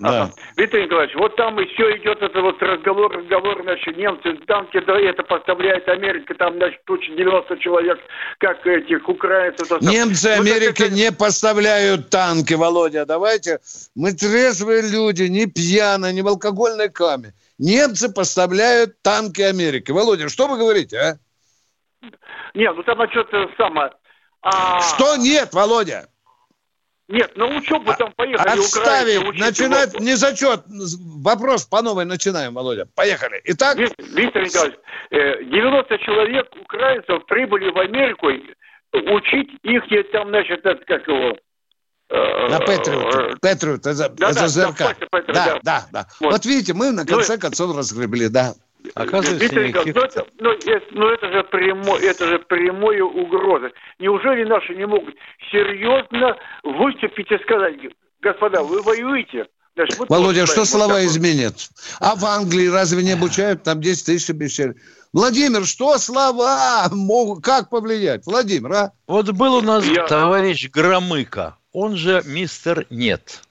Да. Виктор Николаевич, вот там еще идет это вот разговор, разговор, значит, немцы танки, да, это поставляет Америка, там, значит, туча 90 человек, как этих украинцев. то. Немцы так Америки это- не поставляют танки, Володя. Давайте, мы трезвые люди, не пьяные, не в алкогольной каме. Немцы поставляют танки Америки. Володя, что вы говорите, а? Не, ну там что-то самое. А, Что нет, Володя? Нет, на учебу там поехали Отставить, учить начинать не зачет. Вопрос по новой начинаем, Володя. Поехали. Итак, Вик- Виктор Николаевич, э, 90 человек украинцев прибыли в Америку учить их там, значит, это как его... э, на э, Патриот. Патриот, это, да, Патриот, Да, да. да, да. Вот. Вот видите, мы на Ну, конце концов разгребли, да. Оказывается, Виктор Николаевич, ну никаких... это, ну, это, ну, это же прямо, это же прямая угроза. Неужели наши не могут серьезно выступить и сказать, господа, вы воюете? Значит, мы Володя, что вот слова вот. изменят? А в Англии разве не обучают? Там 10 тысяч обещали. Владимир, что слова могут, как повлиять? Владимир, а? Вот был у нас Я- товарищ Громыко, он же мистер Нет.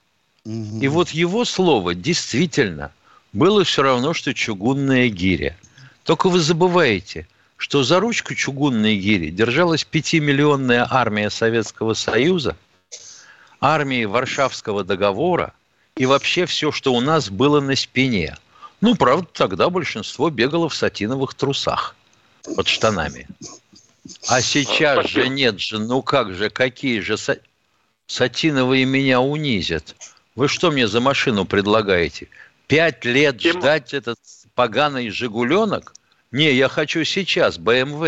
И вот его слово действительно было все равно, что чугунная гиря. Только вы забываете, что за ручку чугунной гири держалась пятимиллионная армия Советского Союза, армии Варшавского договора и вообще все, что у нас было на спине. Ну, правда, тогда большинство бегало в сатиновых трусах под штанами. А сейчас же нет же, ну как же, какие же са- сатиновые меня унизят. Вы что мне за машину предлагаете? Пять лет Им- ждать этот поганый «Жигуленок»? Не, я хочу сейчас, БМВ.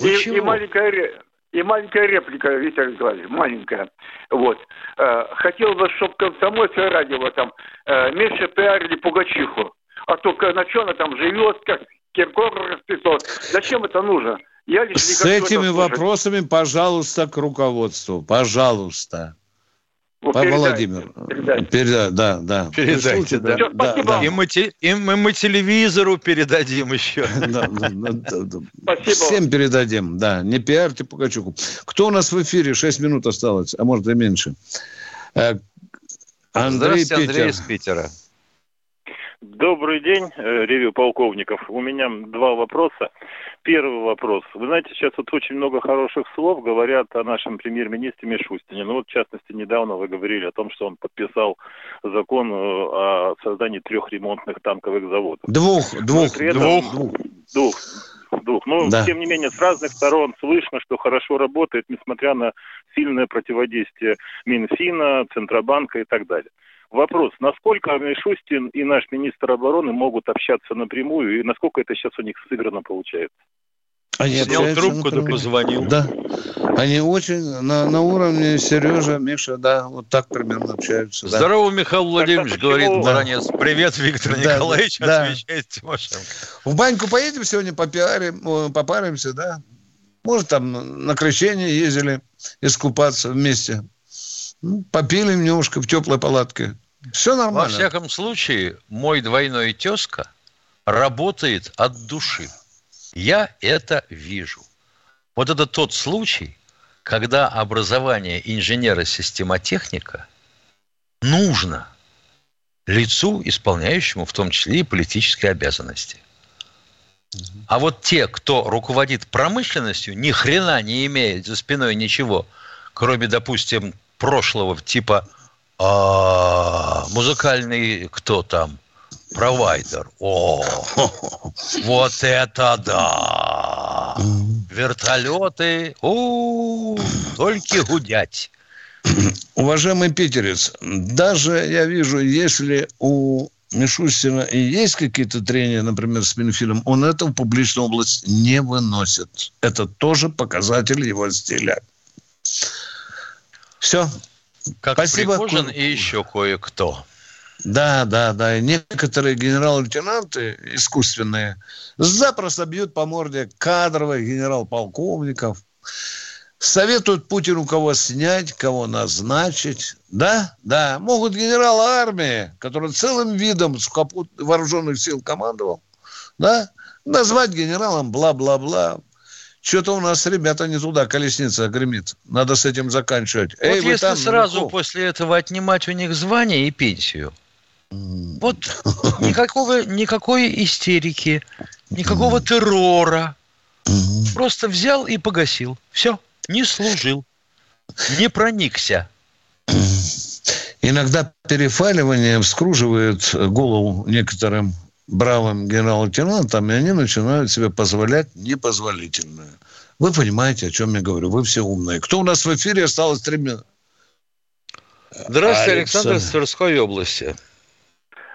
Вы И, чего? и маленькая, и маленькая реплика, Виктор Николаевич, маленькая. Вот. Э, хотел бы, чтобы комсомольское радио там э, меньше пиарили Пугачиху. А только на что она там живет, как Киркоров расписал. Зачем это нужно? Я С этими вопросами, пожалуйста, к руководству. Пожалуйста. Ну, Владимир, передайте. да, да. Передайте, да. Все, да, да. И, мы те, и мы, мы телевизору передадим еще. Спасибо. Всем передадим, да. Не пиарьте Пугачуку. Кто у нас в эфире? Шесть минут осталось, а может и меньше. Э, Андрей. Андрей из Питера. Добрый день, э, ревю полковников. У меня два вопроса. Первый вопрос. Вы знаете, сейчас вот очень много хороших слов говорят о нашем премьер-министре Мишустине. Ну вот, в частности, недавно вы говорили о том, что он подписал закон э, о создании трех ремонтных танковых заводов. Двух, двух, этом, двух. Двух. Двух. Но, да. тем не менее, с разных сторон слышно, что хорошо работает, несмотря на сильное противодействие Минфина, Центробанка и так далее. Вопрос, насколько Мишустин и наш министр обороны могут общаться напрямую, и насколько это сейчас у них сыграно получается? Они Снял трубку, да позвонил. Да. Они очень на, на уровне Сережа, Миша, да, вот так примерно общаются. Да. Здорово, Михаил Владимирович, так, говорит да. Баранец. Привет, Виктор да, Николаевич, да. отвечает Тимошенко. В баньку поедем сегодня, попиарим, попаримся, да? Может, там на крещение ездили искупаться вместе. Ну, попили немножко в теплой палатке. Все нормально. Во всяком случае, мой двойной тезка работает от души. Я это вижу. Вот это тот случай, когда образование инженера-системотехника нужно лицу, исполняющему в том числе и политические обязанности. А вот те, кто руководит промышленностью, ни хрена не имеет за спиной ничего, кроме, допустим, прошлого, типа а, музыкальный кто там? Провайдер. О, вот это да! Вертолеты, о, только гудять. Уважаемый питерец, даже я вижу, если у Мишустина и есть какие-то трения, например, с Минфином, он это в публичную область не выносит. Это тоже показатель его стиля. Все. Как Спасибо. Пригожин и еще кое-кто. Да, да, да. И некоторые генерал-лейтенанты искусственные запросто бьют по морде кадровых генерал-полковников. Советуют Путину кого снять, кого назначить. Да, да. Могут генерала армии, который целым видом вооруженных сил командовал, да, назвать генералом бла-бла-бла. Что-то у нас, ребята, не туда, колесница гремит. Надо с этим заканчивать. Вот Эй, если там, сразу наверху. после этого отнимать у них звание и пенсию, вот никакого, никакой истерики, никакого террора. Просто взял и погасил. Все, не служил, не проникся. Иногда перефаливание вскруживает голову некоторым бравым генерал-лейтенантам, и они начинают себе позволять непозволительное. Вы понимаете, о чем я говорю. Вы все умные. Кто у нас в эфире? Осталось три минуты. Здравствуйте, Алекс. Александр из Тверской области.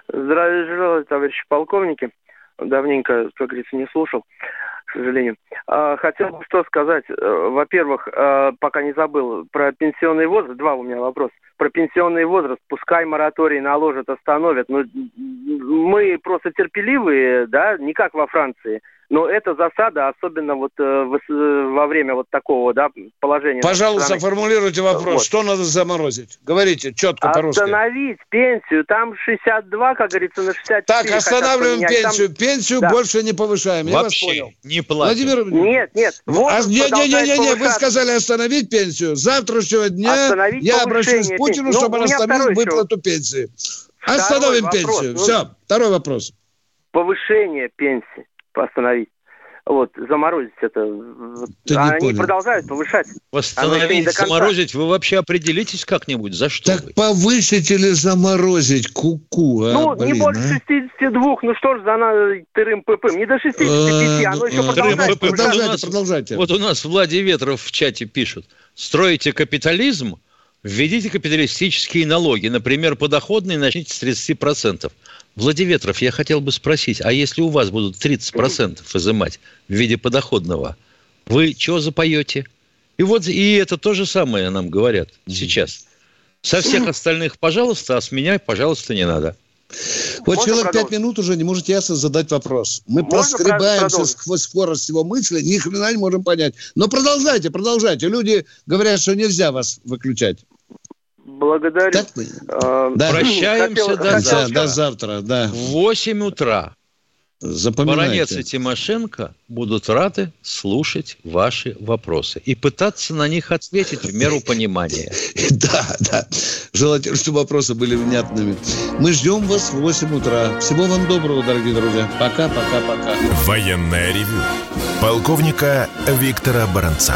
Здравия желаю, товарищи полковники. Давненько, как говорится, не слушал, к сожалению. А, хотел бы что сказать. Э, во-первых, э, пока не забыл, про пенсионный возраст. Два у меня вопроса про пенсионный возраст, пускай мораторий наложат, остановят. Но мы просто терпеливые, да, не как во Франции. Но это засада, особенно вот э, во время вот такого да, положения. Пожалуйста, формулируйте вопрос. Вот. Что надо заморозить? Говорите четко по-русски. Остановить пенсию. Там 62, как говорится, на 64. Так, останавливаем пенсию. Там... Пенсию да. больше не повышаем. Я Вообще вас понял. не платим. Владимир... Нет, нет. А, не, не, не, не, не, вы сказали остановить пенсию. С завтрашнего дня остановить я обращусь к Путину, ну, чтобы он остановил выплату пенсии. Остановим пенсию. Ну, Все, второй вопрос. Повышение пенсии остановить. Вот, заморозить это. Ты а они понял. продолжают повышать. Восстановить, заморозить, вы вообще определитесь как-нибудь, за что Так вы? повысить или заморозить, ку-ку, а, Ну, блин, не больше а? 62, ну что ж за тырым ПП, не до 65, оно еще продолжает. Продолжайте, продолжайте. Вот у нас Влади Ветров в чате пишут, строите капитализм, введите капиталистические налоги, например, подоходные начните с 30%. Владиветров, я хотел бы спросить, а если у вас будут 30% изымать в виде подоходного, вы что запоете? И вот и это то же самое нам говорят сейчас. Со всех остальных, пожалуйста, а с меня, пожалуйста, не надо. Вот Можно человек пять минут уже не может ясно задать вопрос. Мы Можно проскребаемся сквозь скорость его мысли, ни хрена не можем понять. Но продолжайте, продолжайте. Люди говорят, что нельзя вас выключать. Благодарю. Так а, да. Прощаемся хотел, до, хотел, завтра. до завтра. Да. В 8 утра. Баронец и Тимошенко будут рады слушать ваши вопросы и пытаться на них ответить в меру понимания. Да, да. Желательно, чтобы вопросы были внятными. Мы ждем вас в 8 утра. Всего вам доброго, дорогие друзья. Пока, пока, пока. Военная ревю. Полковника Виктора Баранца.